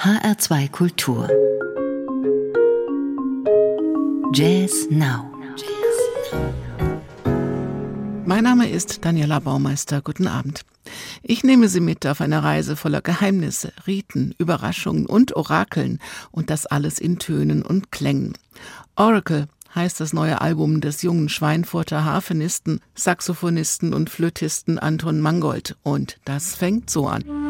HR2 Kultur Jazz Now Mein Name ist Daniela Baumeister. Guten Abend. Ich nehme Sie mit auf eine Reise voller Geheimnisse, Riten, Überraschungen und Orakeln und das alles in Tönen und Klängen. Oracle heißt das neue Album des jungen Schweinfurter Harfenisten, Saxophonisten und Flötisten Anton Mangold und das fängt so an.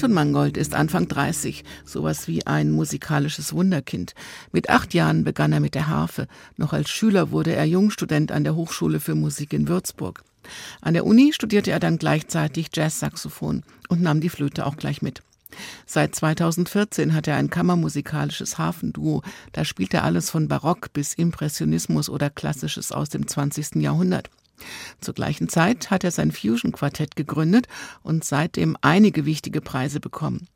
Anton Mangold ist Anfang 30, sowas wie ein musikalisches Wunderkind. Mit acht Jahren begann er mit der Harfe. Noch als Schüler wurde er Jungstudent an der Hochschule für Musik in Würzburg. An der Uni studierte er dann gleichzeitig Jazzsaxophon und nahm die Flöte auch gleich mit. Seit 2014 hat er ein kammermusikalisches Hafenduo. Da spielt er alles von Barock bis Impressionismus oder Klassisches aus dem 20. Jahrhundert. Zur gleichen Zeit hat er sein Fusion-Quartett gegründet und seitdem einige wichtige Preise bekommen.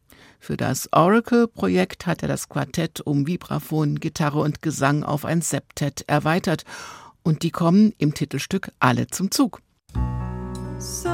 Für das Oracle-Projekt hat er das Quartett um Vibraphon, Gitarre und Gesang auf ein Septett erweitert und die kommen im Titelstück alle zum Zug. So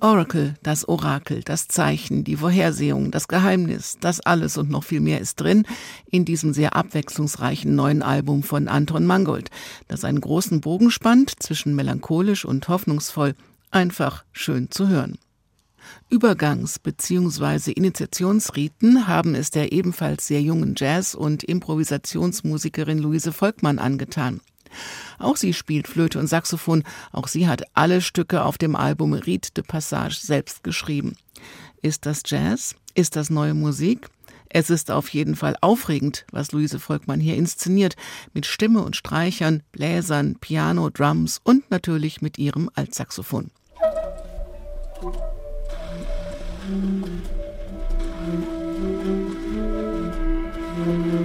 Oracle, das Orakel, das Zeichen, die Vorhersehung, das Geheimnis, das alles und noch viel mehr ist drin in diesem sehr abwechslungsreichen neuen Album von Anton Mangold, das einen großen Bogen spannt zwischen melancholisch und hoffnungsvoll, einfach schön zu hören. Übergangs- bzw. Initiationsriten haben es der ebenfalls sehr jungen Jazz- und Improvisationsmusikerin Luise Volkmann angetan. Auch sie spielt Flöte und Saxophon. Auch sie hat alle Stücke auf dem Album Rite de Passage selbst geschrieben. Ist das Jazz? Ist das neue Musik? Es ist auf jeden Fall aufregend, was Luise Volkmann hier inszeniert, mit Stimme und Streichern, Bläsern, Piano, Drums und natürlich mit ihrem Altsaxophon. Musik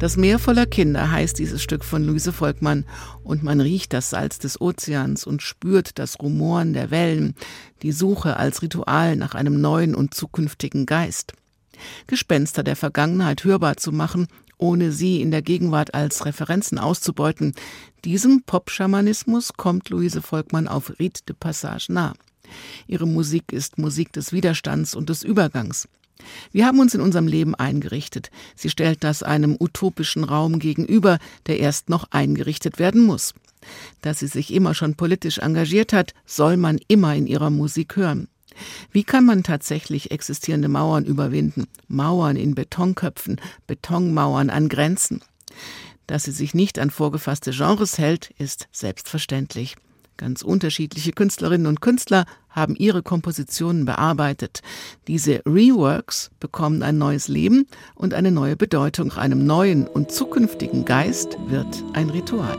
Das Meer voller Kinder heißt dieses Stück von Luise Volkmann und man riecht das Salz des Ozeans und spürt das Rumoren der Wellen, die Suche als Ritual nach einem neuen und zukünftigen Geist. Gespenster der Vergangenheit hörbar zu machen, ohne sie in der Gegenwart als Referenzen auszubeuten, diesem Pop-Schamanismus kommt Luise Volkmann auf Rite de Passage nah. Ihre Musik ist Musik des Widerstands und des Übergangs. Wir haben uns in unserem Leben eingerichtet. Sie stellt das einem utopischen Raum gegenüber, der erst noch eingerichtet werden muss. Dass sie sich immer schon politisch engagiert hat, soll man immer in ihrer Musik hören. Wie kann man tatsächlich existierende Mauern überwinden? Mauern in Betonköpfen, Betonmauern an Grenzen. Dass sie sich nicht an vorgefasste Genres hält, ist selbstverständlich. Ganz unterschiedliche Künstlerinnen und Künstler haben ihre Kompositionen bearbeitet. Diese Reworks bekommen ein neues Leben und eine neue Bedeutung. Einem neuen und zukünftigen Geist wird ein Ritual.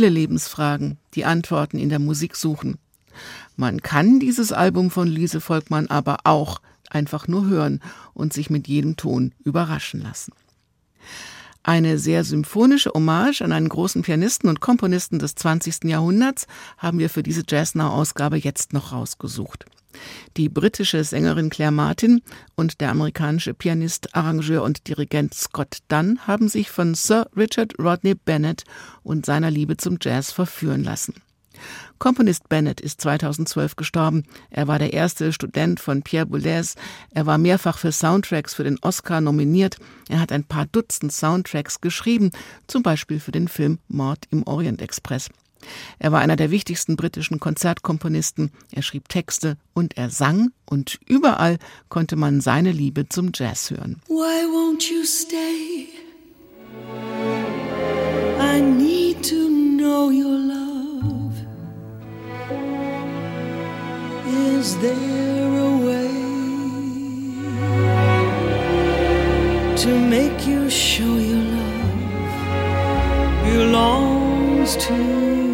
Viele Lebensfragen, die Antworten in der Musik suchen. Man kann dieses Album von Lise Volkmann aber auch einfach nur hören und sich mit jedem Ton überraschen lassen. Eine sehr symphonische Hommage an einen großen Pianisten und Komponisten des 20. Jahrhunderts haben wir für diese Jazz Now Ausgabe jetzt noch rausgesucht. Die britische Sängerin Claire Martin und der amerikanische Pianist, Arrangeur und Dirigent Scott Dunn haben sich von Sir Richard Rodney Bennett und seiner Liebe zum Jazz verführen lassen. Komponist Bennett ist 2012 gestorben. Er war der erste Student von Pierre Boulez. Er war mehrfach für Soundtracks für den Oscar nominiert. Er hat ein paar Dutzend Soundtracks geschrieben, zum Beispiel für den Film Mord im Orient Express. Er war einer der wichtigsten britischen Konzertkomponisten, er schrieb Texte und er sang und überall konnte man seine Liebe zum Jazz hören. Why won't you stay? I need to know your love. Is there a way to make you show your love belongs to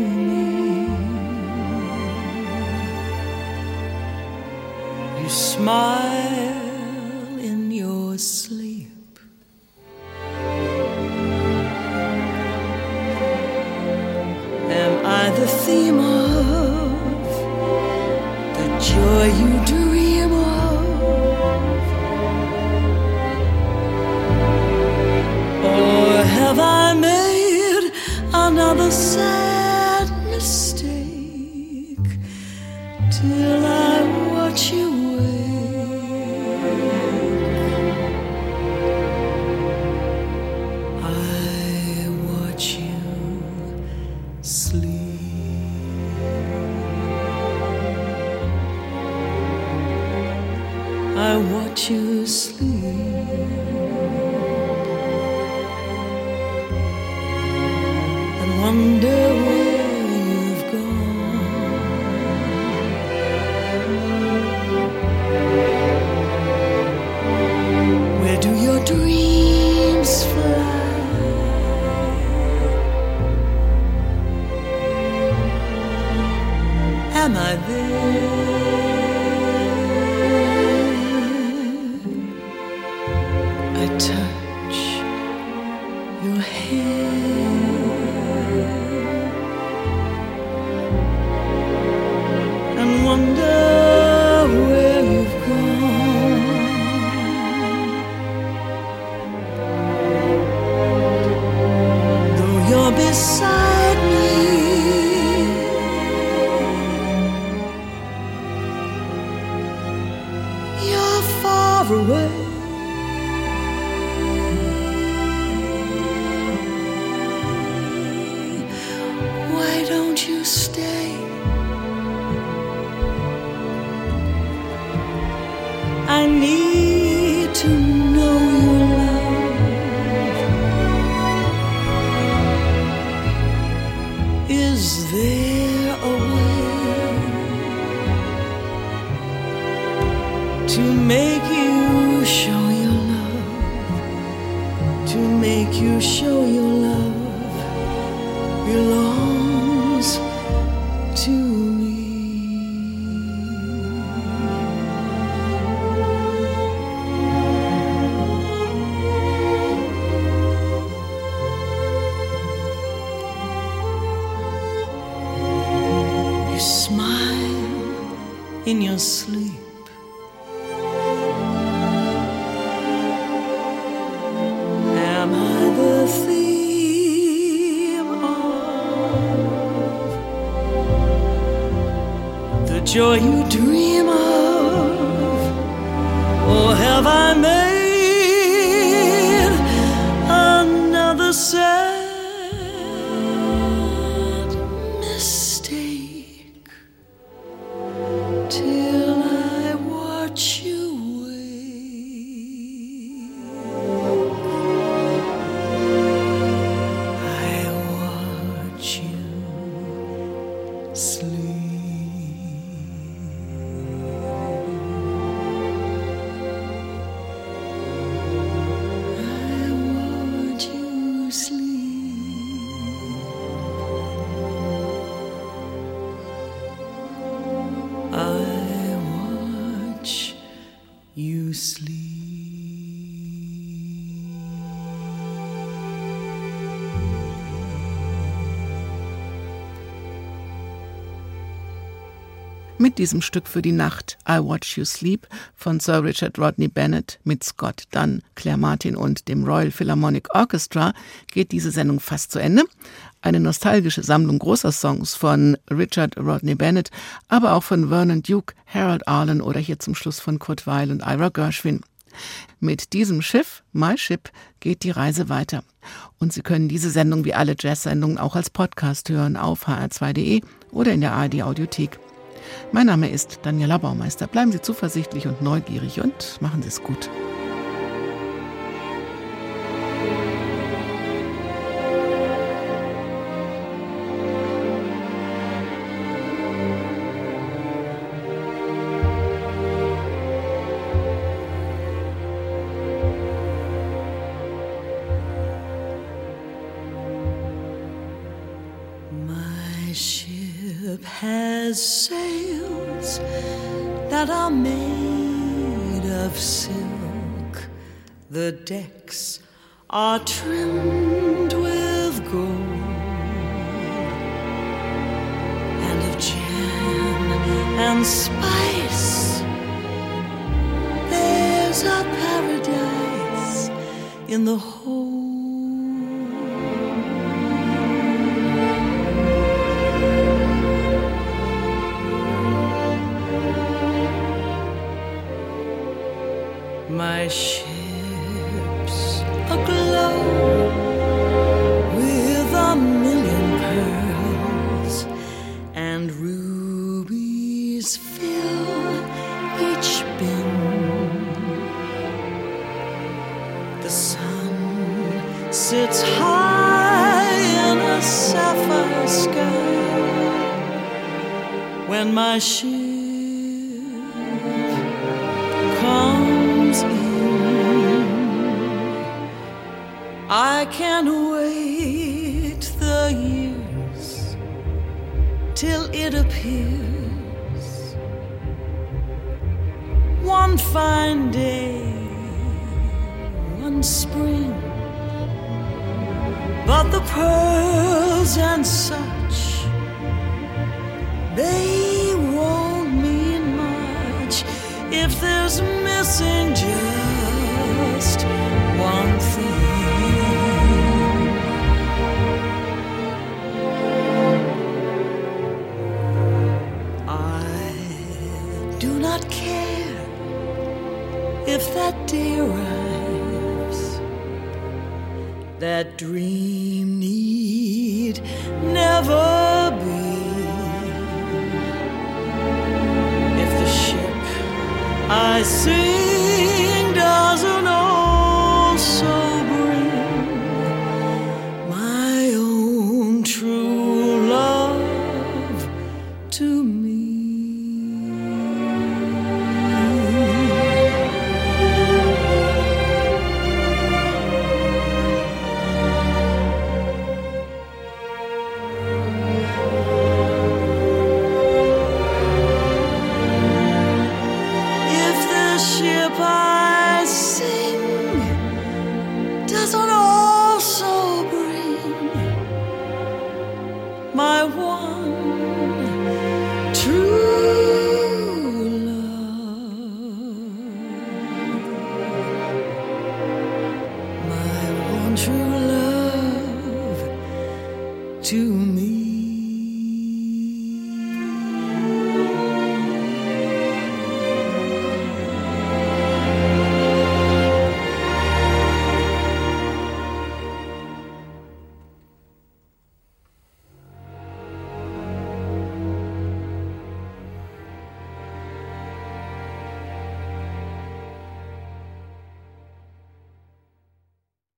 smile in your sleep. In your sleep. Am I the theme of the joy you sleep. Mit diesem Stück für die Nacht I Watch You Sleep von Sir Richard Rodney Bennett mit Scott Dunn, Claire Martin und dem Royal Philharmonic Orchestra geht diese Sendung fast zu Ende. Eine nostalgische Sammlung großer Songs von Richard Rodney Bennett, aber auch von Vernon Duke, Harold Arlen oder hier zum Schluss von Kurt Weill und Ira Gershwin. Mit diesem Schiff, My Ship, geht die Reise weiter. Und Sie können diese Sendung wie alle Jazz-Sendungen auch als Podcast hören auf hr2.de oder in der ARD Audiothek. Mein Name ist Daniela Baumeister. Bleiben Sie zuversichtlich und neugierig und machen Sie es gut. That are made of silk. The decks are trimmed with gold and of jam and spice. There's a paradise in the whole. My ship's aglow if there's missing just one thing. I do not care if that day arrives, that dream